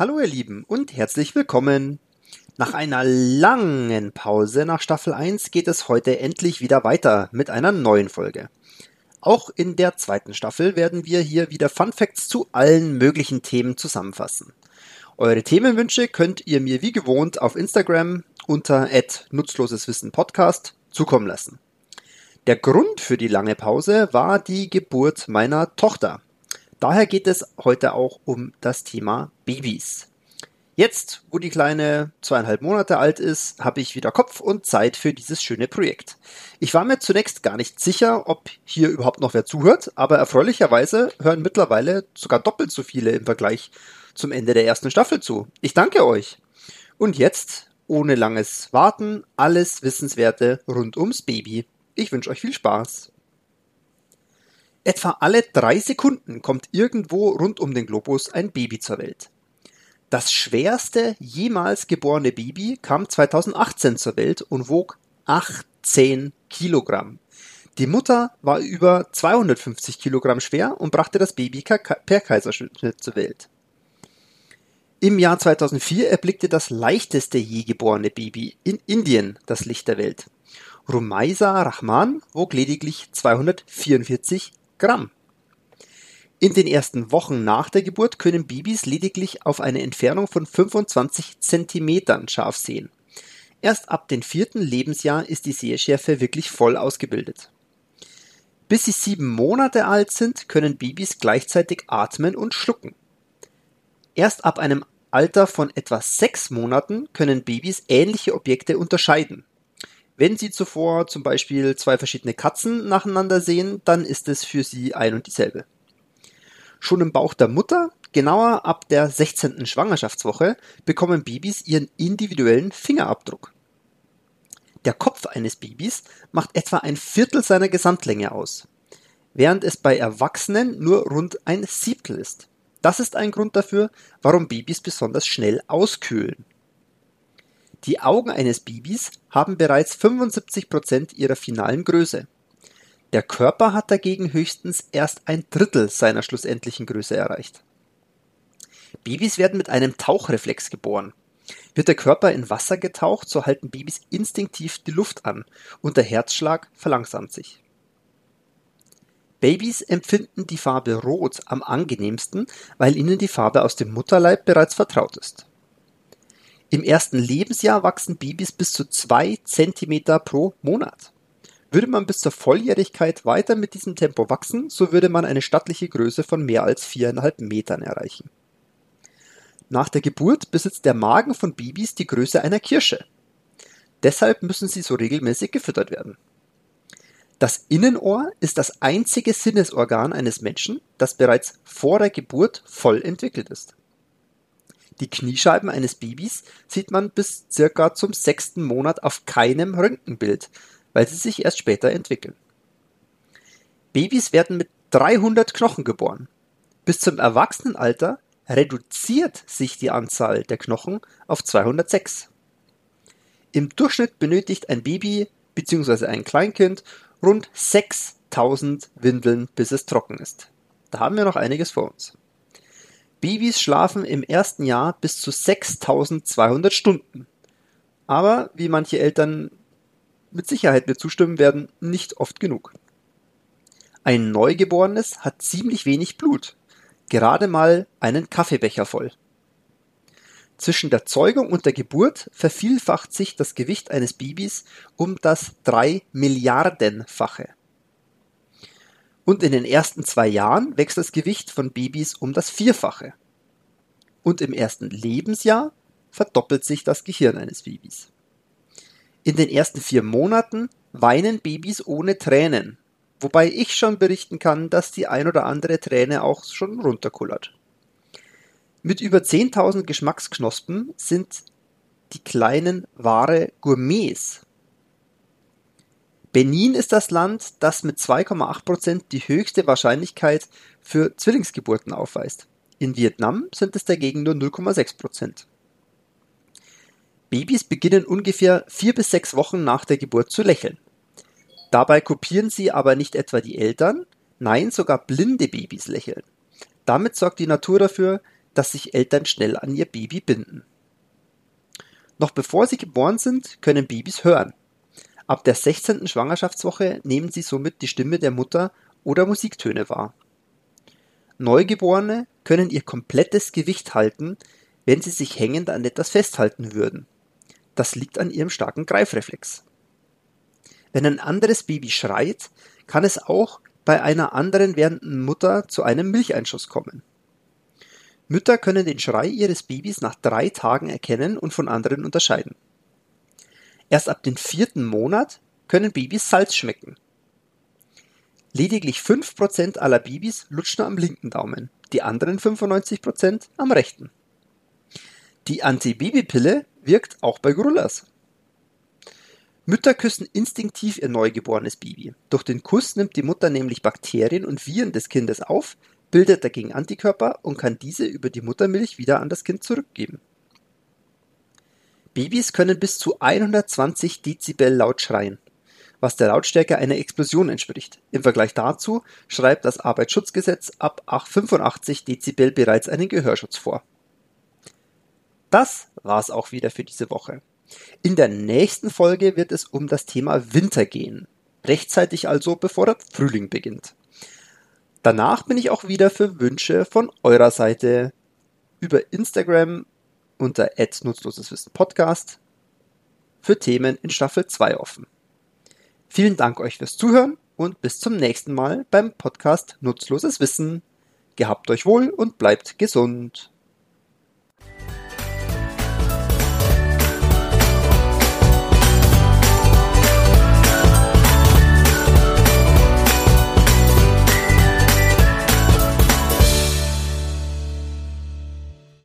Hallo ihr Lieben und herzlich willkommen. Nach einer langen Pause nach Staffel 1 geht es heute endlich wieder weiter mit einer neuen Folge. Auch in der zweiten Staffel werden wir hier wieder Fun Facts zu allen möglichen Themen zusammenfassen. Eure Themenwünsche könnt ihr mir wie gewohnt auf Instagram unter nutzloseswissen Podcast zukommen lassen. Der Grund für die lange Pause war die Geburt meiner Tochter. Daher geht es heute auch um das Thema Babys. Jetzt, wo die Kleine zweieinhalb Monate alt ist, habe ich wieder Kopf und Zeit für dieses schöne Projekt. Ich war mir zunächst gar nicht sicher, ob hier überhaupt noch wer zuhört, aber erfreulicherweise hören mittlerweile sogar doppelt so viele im Vergleich zum Ende der ersten Staffel zu. Ich danke euch. Und jetzt, ohne langes Warten, alles Wissenswerte rund ums Baby. Ich wünsche euch viel Spaß. Etwa alle drei Sekunden kommt irgendwo rund um den Globus ein Baby zur Welt. Das schwerste jemals geborene Baby kam 2018 zur Welt und wog 18 Kilogramm. Die Mutter war über 250 Kilogramm schwer und brachte das Baby per Kaiserschnitt zur Welt. Im Jahr 2004 erblickte das leichteste je geborene Baby in Indien das Licht der Welt. Rumaisa Rahman wog lediglich 244 Gramm. In den ersten Wochen nach der Geburt können Babys lediglich auf eine Entfernung von 25 Zentimetern scharf sehen. Erst ab dem vierten Lebensjahr ist die Sehschärfe wirklich voll ausgebildet. Bis sie sieben Monate alt sind, können Babys gleichzeitig atmen und schlucken. Erst ab einem Alter von etwa sechs Monaten können Babys ähnliche Objekte unterscheiden. Wenn Sie zuvor zum Beispiel zwei verschiedene Katzen nacheinander sehen, dann ist es für Sie ein und dieselbe. Schon im Bauch der Mutter, genauer ab der 16. Schwangerschaftswoche, bekommen Babys ihren individuellen Fingerabdruck. Der Kopf eines Babys macht etwa ein Viertel seiner Gesamtlänge aus, während es bei Erwachsenen nur rund ein Siebtel ist. Das ist ein Grund dafür, warum Babys besonders schnell auskühlen. Die Augen eines Babys haben bereits 75 Prozent ihrer finalen Größe. Der Körper hat dagegen höchstens erst ein Drittel seiner schlussendlichen Größe erreicht. Babys werden mit einem Tauchreflex geboren. Wird der Körper in Wasser getaucht, so halten Babys instinktiv die Luft an und der Herzschlag verlangsamt sich. Babys empfinden die Farbe Rot am angenehmsten, weil ihnen die Farbe aus dem Mutterleib bereits vertraut ist. Im ersten Lebensjahr wachsen Babys bis zu zwei Zentimeter pro Monat. Würde man bis zur Volljährigkeit weiter mit diesem Tempo wachsen, so würde man eine stattliche Größe von mehr als viereinhalb Metern erreichen. Nach der Geburt besitzt der Magen von Babys die Größe einer Kirsche. Deshalb müssen sie so regelmäßig gefüttert werden. Das Innenohr ist das einzige Sinnesorgan eines Menschen, das bereits vor der Geburt voll entwickelt ist. Die Kniescheiben eines Babys sieht man bis circa zum sechsten Monat auf keinem Röntgenbild, weil sie sich erst später entwickeln. Babys werden mit 300 Knochen geboren. Bis zum Erwachsenenalter reduziert sich die Anzahl der Knochen auf 206. Im Durchschnitt benötigt ein Baby bzw. ein Kleinkind rund 6000 Windeln, bis es trocken ist. Da haben wir noch einiges vor uns. Babys schlafen im ersten Jahr bis zu 6200 Stunden. Aber, wie manche Eltern mit Sicherheit mir zustimmen werden, nicht oft genug. Ein Neugeborenes hat ziemlich wenig Blut, gerade mal einen Kaffeebecher voll. Zwischen der Zeugung und der Geburt vervielfacht sich das Gewicht eines Babys um das drei Milliardenfache und in den ersten zwei Jahren wächst das Gewicht von Babys um das Vierfache. Und im ersten Lebensjahr verdoppelt sich das Gehirn eines Babys. In den ersten vier Monaten weinen Babys ohne Tränen, wobei ich schon berichten kann, dass die ein oder andere Träne auch schon runterkullert. Mit über 10.000 Geschmacksknospen sind die kleinen wahre Gourmets Benin ist das Land, das mit 2,8 Prozent die höchste Wahrscheinlichkeit für Zwillingsgeburten aufweist. In Vietnam sind es dagegen nur 0,6 Prozent. Babys beginnen ungefähr vier bis sechs Wochen nach der Geburt zu lächeln. Dabei kopieren sie aber nicht etwa die Eltern, nein, sogar blinde Babys lächeln. Damit sorgt die Natur dafür, dass sich Eltern schnell an ihr Baby binden. Noch bevor sie geboren sind, können Babys hören. Ab der 16. Schwangerschaftswoche nehmen sie somit die Stimme der Mutter oder Musiktöne wahr. Neugeborene können ihr komplettes Gewicht halten, wenn sie sich hängend an etwas festhalten würden. Das liegt an ihrem starken Greifreflex. Wenn ein anderes Baby schreit, kann es auch bei einer anderen werdenden Mutter zu einem Milcheinschuss kommen. Mütter können den Schrei ihres Babys nach drei Tagen erkennen und von anderen unterscheiden. Erst ab dem vierten Monat können Babys Salz schmecken. Lediglich 5% aller Babys lutschen am linken Daumen, die anderen 95% am rechten. Die Antibabypille wirkt auch bei Gorillas. Mütter küssen instinktiv ihr neugeborenes Baby. Durch den Kuss nimmt die Mutter nämlich Bakterien und Viren des Kindes auf, bildet dagegen Antikörper und kann diese über die Muttermilch wieder an das Kind zurückgeben. Babys können bis zu 120 Dezibel laut schreien, was der Lautstärke einer Explosion entspricht. Im Vergleich dazu schreibt das Arbeitsschutzgesetz ab 85 Dezibel bereits einen Gehörschutz vor. Das war's auch wieder für diese Woche. In der nächsten Folge wird es um das Thema Winter gehen. Rechtzeitig also, bevor der Frühling beginnt. Danach bin ich auch wieder für Wünsche von eurer Seite über Instagram unter nutzloseswissen Podcast für Themen in Staffel 2 offen. Vielen Dank euch fürs Zuhören und bis zum nächsten Mal beim Podcast Nutzloses Wissen. Gehabt euch wohl und bleibt gesund.